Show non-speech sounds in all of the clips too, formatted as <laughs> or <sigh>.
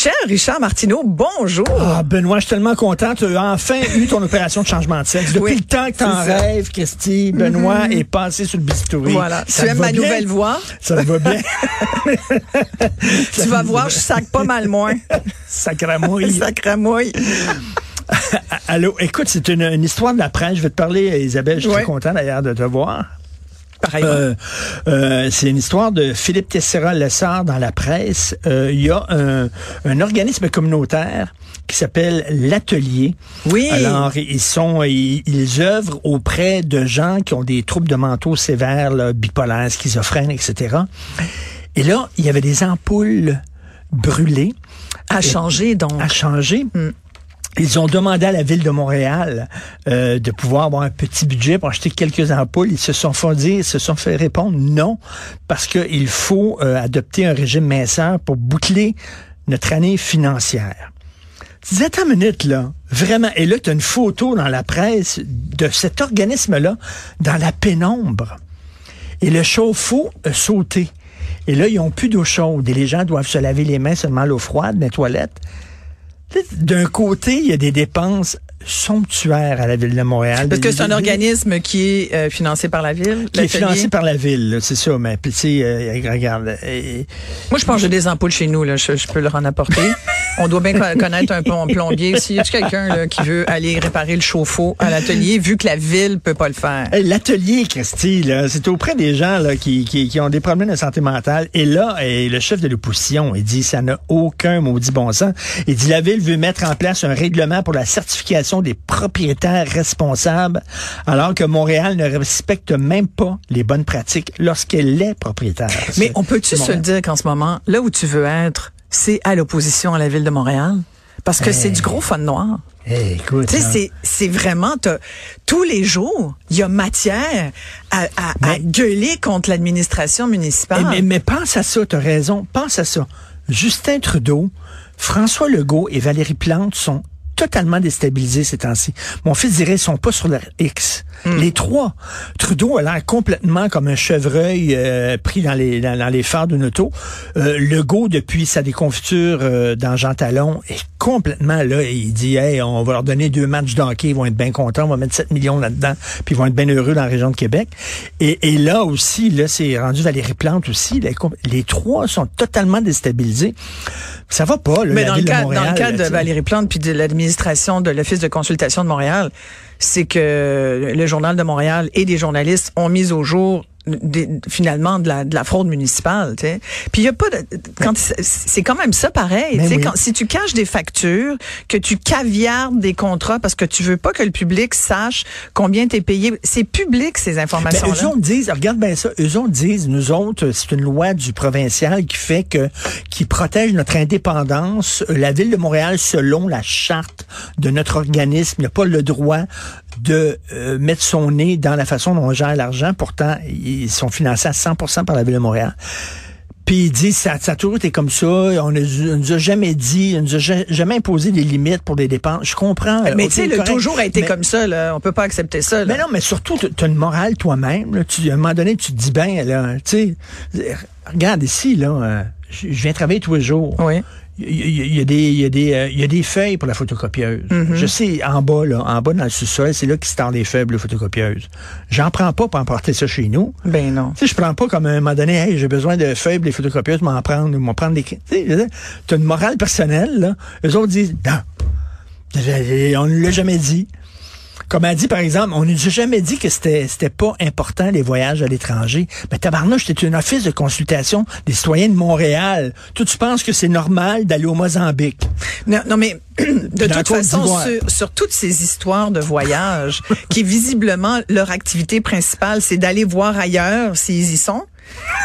Cher Richard Martineau, bonjour. Ah, Benoît, je suis tellement content. Tu as enfin eu ton opération de changement de sexe. Depuis Oui, le temps que c'est ça. rêves, Christy, Benoît est passé sur le bistouri. Voilà. Ça tu aimes ma bien? nouvelle voix? Ça va bien? <laughs> Tu vas voir, je sac pas mal moins. Sacramouille. <laughs> Sacramouille. <laughs> Allô, écoute, c'est une, une histoire de la presse. Je vais te parler, Isabelle. Je suis très content d'ailleurs de te voir. Euh, euh, c'est une histoire de Philippe Tessera-Lessard dans la presse. Euh, Il y a un, un organisme communautaire qui s'appelle l'Atelier. Oui. Alors, ils sont, ils, ils œuvrent auprès de gens qui ont des troubles de manteau sévères, là, bipolaires, schizophrènes, etc. Et là, il y avait des ampoules brûlées à changer, donc. à changer. Mm. Ils ont demandé à la ville de Montréal euh, de pouvoir avoir un petit budget pour acheter quelques ampoules. Ils se sont fait dire, ils se sont fait répondre non, parce qu'il faut euh, adopter un régime minceur pour boucler notre année financière. Tu dis, attends minute, là. Vraiment. Et là, tu as une photo dans la presse de cet organisme-là dans la pénombre. Et le chauffe-eau a sauté. Et là, ils ont plus d'eau chaude. Et les gens doivent se laver les mains seulement à l'eau froide, les toilettes. D'un côté, il y a des dépenses somptuaires à la ville de Montréal. Parce que c'est un organisme qui est euh, financé par la ville. qui est financé par la ville, c'est ça. Mais puis, tu sais, euh, regarde, euh, Moi, je pense que j'ai des ampoules chez nous, là. Je, je peux leur en apporter. <laughs> On doit bien co- connaître un plom- plombier. S'il y a quelqu'un qui veut aller réparer le chauffe-eau à l'atelier, vu que la ville peut pas le faire? Hey, L'atelier, Christy, c'est auprès des gens là, qui, qui, qui ont des problèmes de santé mentale. Et là, le chef de l'opposition, il dit ça n'a aucun maudit bon sens. Il dit la ville veut mettre en place un règlement pour la certification des propriétaires responsables, alors que Montréal ne respecte même pas les bonnes pratiques lorsqu'elle est propriétaire. Mais on peut-tu se le dire qu'en ce moment, là où tu veux être, c'est à l'opposition à la ville de Montréal? Parce que c'est du gros fun noir. Eh, sais, hein. c'est, vraiment, tous les jours, il y a matière à, à, à Mais- gueuler contre l'administration municipale. Eh, Mais, mais pense à ça, tu as raison. Pense à ça. Justin Trudeau, François Legault et Valérie Plante sont totalement déstabilisés ces temps-ci. Mon fils dirait ils sont pas sur leur X. Les trois. Trudeau a l'air complètement comme un chevreuil euh, pris dans les dans, dans les phares d'une auto. Euh, Legault, depuis sa déconfiture euh, dans Jean Talon, est complètement là. Il dit hey, on va leur donner deux matchs de hockey, ils vont être bien contents, on va mettre 7 millions là-dedans, puis ils vont être bien heureux dans la région de Québec. Et, et là aussi, là, c'est rendu Valérie Plante aussi. Les, les trois sont totalement déstabilisés. Ça va pas, là, Mais la dans le, de cas, Montréal, dans le cas de. Valérie Plante puis de l'administration de l'Office de consultation de Montréal, c'est que le Journal de Montréal et des journalistes ont mis au jour finalement de la, de la fraude municipale. Puis il y a pas de quand c'est- c'est quand même ça pareil. Oui. quand, si tu caches des factures, que tu caviardes des contrats parce que tu veux pas que le public sache combien tu es payé, c'est public ces Ben, informations-là. eux autres disent, regarde bien ça, eux autres disent, nous autres, c'est une loi du provincial qui fait que, qui protège notre indépendance. La ville de Montréal, selon la charte de notre organisme, n'a pas le droit de euh, mettre son nez dans la façon dont on gère l'argent. Pourtant, ils sont financés à 100% par la ville de Montréal. Puis il dit, ça, ça a toujours été comme ça. On ne nous a jamais dit, on nous a ja- jamais imposé des limites pour des dépenses. Je comprends. euh, mais ok, tu sais, le correct. toujours a été Mais- comme ça. Là. On peut pas accepter ça. Là. mais non, mais surtout, tu as une morale toi-même. Tu, à un moment donné, tu te dis, ben, là, tu sais, regarde ici, là, euh, je viens travailler tous les jours. Oui. Il y, a- des, il y, a des, euh, il y a des feuilles pour la photocopieuse. Mm-hmm. Je sais, en bas, là, en bas dans le sous-sol, c'est là qu'ils se tendent les feuilles pour la photocopieuse. J'en prends pas pour emporter ça chez nous. Ben non. Tu sais, je prends pas comme à un moment donné, hey, j'ai besoin de pour les photocopieuses, m'en prendre, m'en prendre des. Tu sais, t'as une morale personnelle, là. Eux autres disent, non. On ne l'a jamais dit. Comme a dit, par exemple, on nous a jamais dit que c'était c'était pas important les voyages à l'étranger. Mais tabarnouche, c'était un office de consultation des citoyens de Montréal. Toi, tu penses que c'est normal d'aller au Mozambique? Non, non mais <clears throat> de Dans toute façon, sur, sur toutes ces histoires de voyage, qui visiblement, leur activité principale, c'est d'aller voir ailleurs s'ils y sont.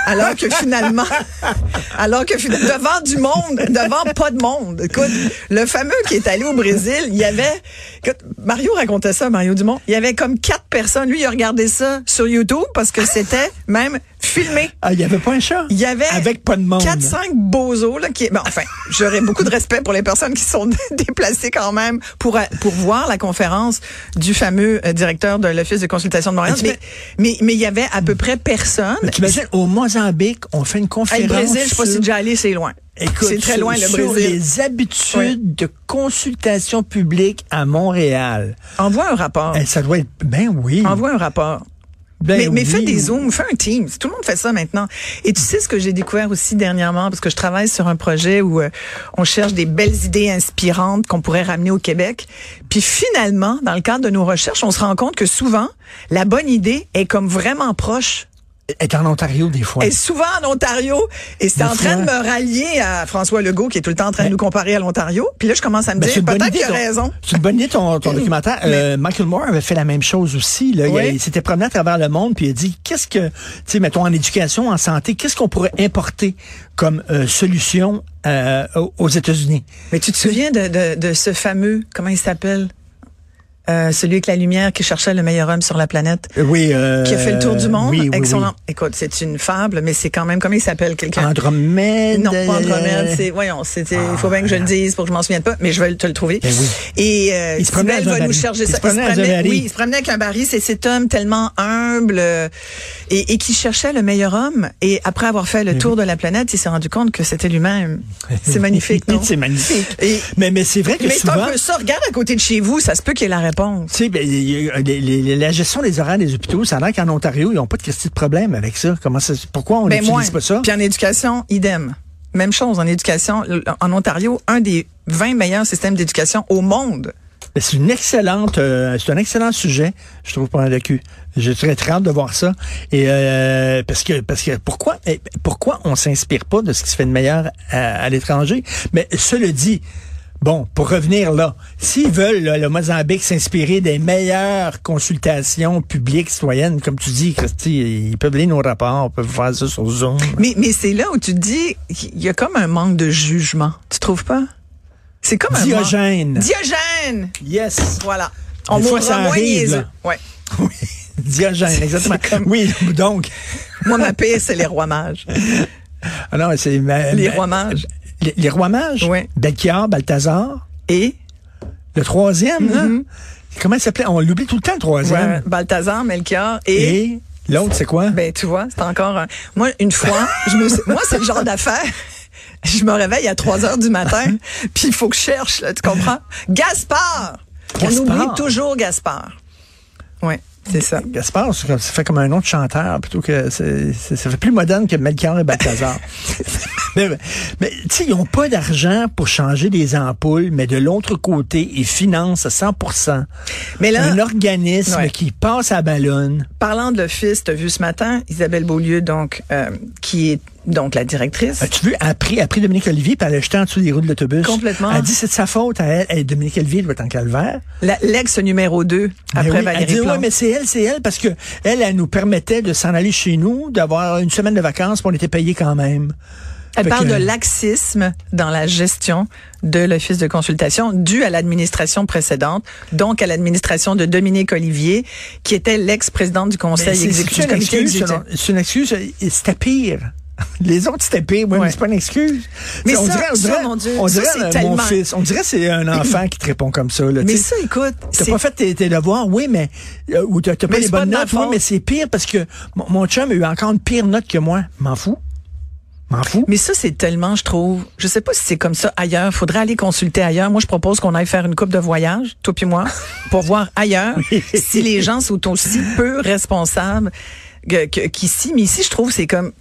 Alors que finalement, <laughs> alors que devant du monde, devant pas de monde. Écoute, le fameux qui est allé au Brésil, il y avait, écoute, Mario racontait ça, Mario Dumont, il y avait comme quatre personnes. Lui, il a regardé ça sur YouTube parce que c'était même filmé. Ah, il y avait pas un chat? Il y avait Avec pas de monde. 4-5 bozos là qui bon, enfin j'aurais beaucoup de respect pour les personnes qui sont <laughs> déplacées quand même pour pour voir la conférence du fameux euh, directeur de l'office de consultation de Montréal Mais mais tu mais mais il y avait à peu près personne Mais T'imagines, au Mozambique, on fait une conférence. le Brésil je sais pas si sur- déjà allé c'est loin Écoute, c'est très sur- loin le sur Brésil les habitudes de consultation publique à Montréal. envoie un rapport Eh, ça doit être, ben oui. envoie un rapport Ben mais, mais fais des zooms, fais un Teams. Tout le monde fait ça maintenant. Et tu sais ce que j'ai découvert aussi dernièrement, parce que je travaille sur un projet où euh, on cherche des belles idées inspirantes qu'on pourrait ramener au Québec. Puis finalement, dans le cadre de nos recherches, on se rend compte que souvent, la bonne idée est comme vraiment proche Est en Ontario des fois. est souvent en Ontario et c'est en train de me rallier à François Legault qui est tout le temps en train de nous comparer à l'Ontario. Puis là, je commence à me Ben, dire peut-être qu'il a raison. C'est une bonne idée ton, ton <laughs> documentaire. Euh, Michael Moore avait fait la même chose aussi. Là. Il, a- Oui. il s'était promené à travers le monde puis il a dit qu'est-ce que, tu sais, mettons en éducation, en santé, qu'est-ce qu'on pourrait importer comme euh, solution euh, aux- aux États-Unis? Mais tu te souviens de, de, de ce fameux, comment il s'appelle? Euh, celui avec la lumière qui cherchait le meilleur homme sur la planète. Euh, Oui. euh, Qui a fait le tour du monde Oui, oui, avec son oui. Écoute, c'est une fable, mais c'est quand même, comment il s'appelle quelqu'un? Andromède. Non, pas Andromède, c'est, voyons, c'était, il faut bien que je le dise pour que je m'en souvienne pas, mais je vais te le trouver. Ben oui. Et, euh, Il se promenait va nous charger Il ça. se promenait dans un promenait- oui, il se promenait avec un baril, c'est cet homme tellement humble, euh, et, et qui cherchait le meilleur homme. Et après avoir fait le tour de la planète, il s'est rendu compte que c'était lui-même. C'est <laughs> magnifique, non? c'est magnifique. Et- mais, mais c'est vrai que mais souvent, un peu ça. Regarde à côté de chez vous, ça se peut qu'il y ait la réponse. tu sais, ben, les- les- la gestion des horaires des hôpitaux, ça a l'air qu'en Ontario, ils n'ont pas de question de problème avec ça. Comment ça pourquoi on Ben, n'utilise moins. pas ça? Puis en éducation, idem. Même chose en éducation. En Ontario, un des 20 meilleurs systèmes d'éducation au monde. Ben, C'est une excellente, euh, c'est un excellent sujet, je trouve, pour un docu. J'ai très, très hâte de voir ça. Et euh, parce que, parce que pourquoi, eh, pourquoi on s'inspire pas de ce qui se fait de meilleur à, à l'étranger? Mais cela dit. Bon, pour revenir là, s'ils veulent, là, le Mozambique, s'inspirer des meilleures consultations publiques citoyennes, comme tu dis, Christy, ils peuvent lire nos rapports, ils peuvent faire ça sur Zoom. Mais, mais c'est là où tu te dis, il y a comme un manque de jugement. Tu trouves pas? C'est comme un Diogène. manque- Diogène! Yes. Voilà. On mourra ça arrive. Ouais. <laughs> Oui. Diogène, exactement. comme- Oui, donc. Moi, ma paix, c'est les rois mages. Ah non, c'est Les rois mages. Les, les rois mages? Oui. Belchior, Balthazar. Et? Le troisième, là? Comment il s'appelait? On l'oublie tout le temps, le troisième. Ouais, Balthazar, Melchior et... Et l'autre, c'est quoi? Ben, tu vois, c'est encore un... Moi, une fois, je me suis- moi, c'est le genre d'affaire. Je me réveille à 3 heures du matin, puis il faut que je cherche, là, tu comprends? Gaspard! On oublie toujours Gaspard. Oui, c'est ça. Gaspard, ça fait comme un autre chanteur, plutôt que ça fait plus moderne que Melchior et Balthazar. <laughs> mais mais tu sais, ils n'ont pas d'argent pour changer des ampoules, mais de l'autre côté, ils financent à 100% Mais là, un organisme Ouais. qui passe à ballonne. parlant de l'office, tu as vu ce matin Isabelle Beaulieu, donc, euh, qui est donc la directrice. As-tu vu, après, après Dominique Olivier, puis elle a jeté en dessous des roues de l'autobus. Complètement. Elle dit c'est de sa faute à elle. Elle, Dominique Olivier doit être en calvaire. L'ex numéro 2, Ben après oui, elle Valérie dit, ouais, Plante. mais c'est elle, c'est elle, parce que elle, elle nous permettait de s'en aller chez nous, d'avoir une semaine de vacances, puis on était payé quand même. Elle Fait parle que- de laxisme dans la gestion de l'office de consultation dû à l'administration précédente, donc à l'administration de Dominique Olivier, qui était l'ex-présidente du conseil exécutif. c'est une excuse, exécutif. selon- c'est une excuse, c'était pire. <laughs> Les autres, c'était pire. Oui, Ouais. mais c'est pas une excuse. Mais on ça, dirait, on ça, dirait, mon Dieu, on ça, dirait, c'est euh, mon fils, on dirait que c'est un <laughs> enfant qui te répond comme ça. Là, Mais ça, écoute, T'as c'est- pas fait tes, tes devoirs, oui, mais euh, ou t'as pas Mais les pas bonnes notes, oui, mais c'est pire parce que mon, mon chum a eu encore une pire note que moi. M'en fous. Mais ça, c'est tellement, je trouve. Je sais pas si c'est comme ça ailleurs. Faudrait aller consulter ailleurs. Moi, je propose qu'on aille faire une coupe de voyage, toi puis moi, <laughs> pour voir ailleurs si les gens sont aussi peu responsables qu'ici. Mais ici, je trouve, c'est comme.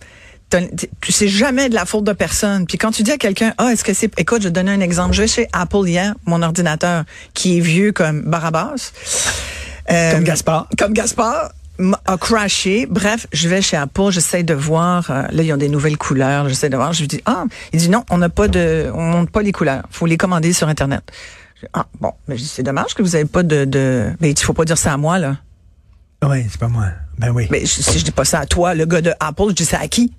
C'est jamais de la faute de personne. Puis quand tu dis à quelqu'un, ah, est-ce que c'est, écoute, je vais te donner un exemple. Je vais chez Apple hier, mon ordinateur, qui est vieux comme Barabas. Euh, Comme Gaspard. Comme Gaspard a crashé. Bref, je vais chez Apple, j'essaie de voir. euh, là, ils ont des nouvelles couleurs. J'essaie de voir. Je lui dis ah, il dit non, on n'a pas de, on monte pas les couleurs. Faut les commander sur internet. Je dis, ah bon, mais je dis, c'est dommage que vous avez pas de, de. Mais il faut pas dire ça à moi là. Oui, c'est pas moi. Ben oui. Mais je- si je dis pas ça à toi, le gars de Apple, je dis ça à qui?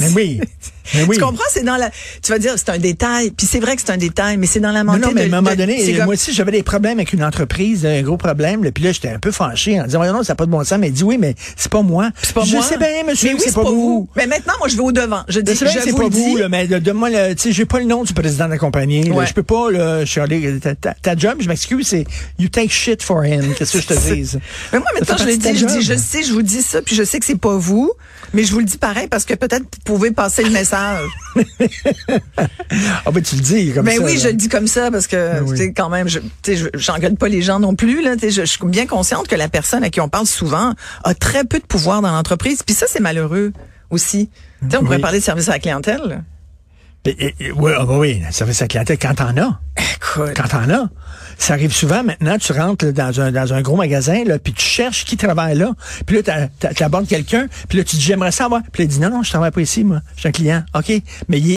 Mais oui. <laughs> Mais oui. Tu comprends? C'est dans la. Tu vas dire, c'est un détail. Puis c'est vrai que c'est un détail, mais c'est dans la Non, montée non, mais à de- un moment donné, comme- moi aussi, j'avais des problèmes avec une entreprise, un gros problème. Là, puis là, j'étais un peu fâché en disant, Voyons, non, ça n'a pas de bon sens. Mais il dit, oui, mais c'est pas moi. C'est pas je moi. sais bien, monsieur, mais oui, c'est pas, vous. Mais maintenant, moi, je vais au devant. Je dis, je c'est vous pas le vous, dis. là, mais donne-moi le, tu sais, j'ai pas le nom du président de la compagnie. là. Ouais. Je peux pas, là, chialer. Ta, ta, ta job, je m'excuse, c'est you take shit for him. Qu'est-ce que je te dise? Mais moi, maintenant, je dit, de je dis, je sais, je vous dis ça, puis je sais que c'est pas vous, mais je vous le dis pareil parce que peut-être vous pouvez passer le message. <laughs> Ah, ben, tu le dis comme Ben ça. oui, là. je le dis comme ça parce que, oui. tu sais, quand même, je, j'engueule pas les gens non plus, là, je, je suis bien consciente que la personne à qui on parle souvent a très peu de pouvoir dans l'entreprise, puis ça, c'est malheureux aussi. Tu sais, on pourrait Oui. parler de service à la clientèle. Et- et- oui, ah, ben oui, le service à la clientèle, quand t'en as. Écoute. Quand t'en as. Ça arrive souvent maintenant, tu rentres là, dans, un, dans un gros magasin, là, puis tu cherches qui travaille là. Puis là, tu abordes quelqu'un, puis là, tu dis, j'aimerais savoir. Puis là, il dit, non, non, je travaille pas ici, moi. Je suis un client. OK. Mais il est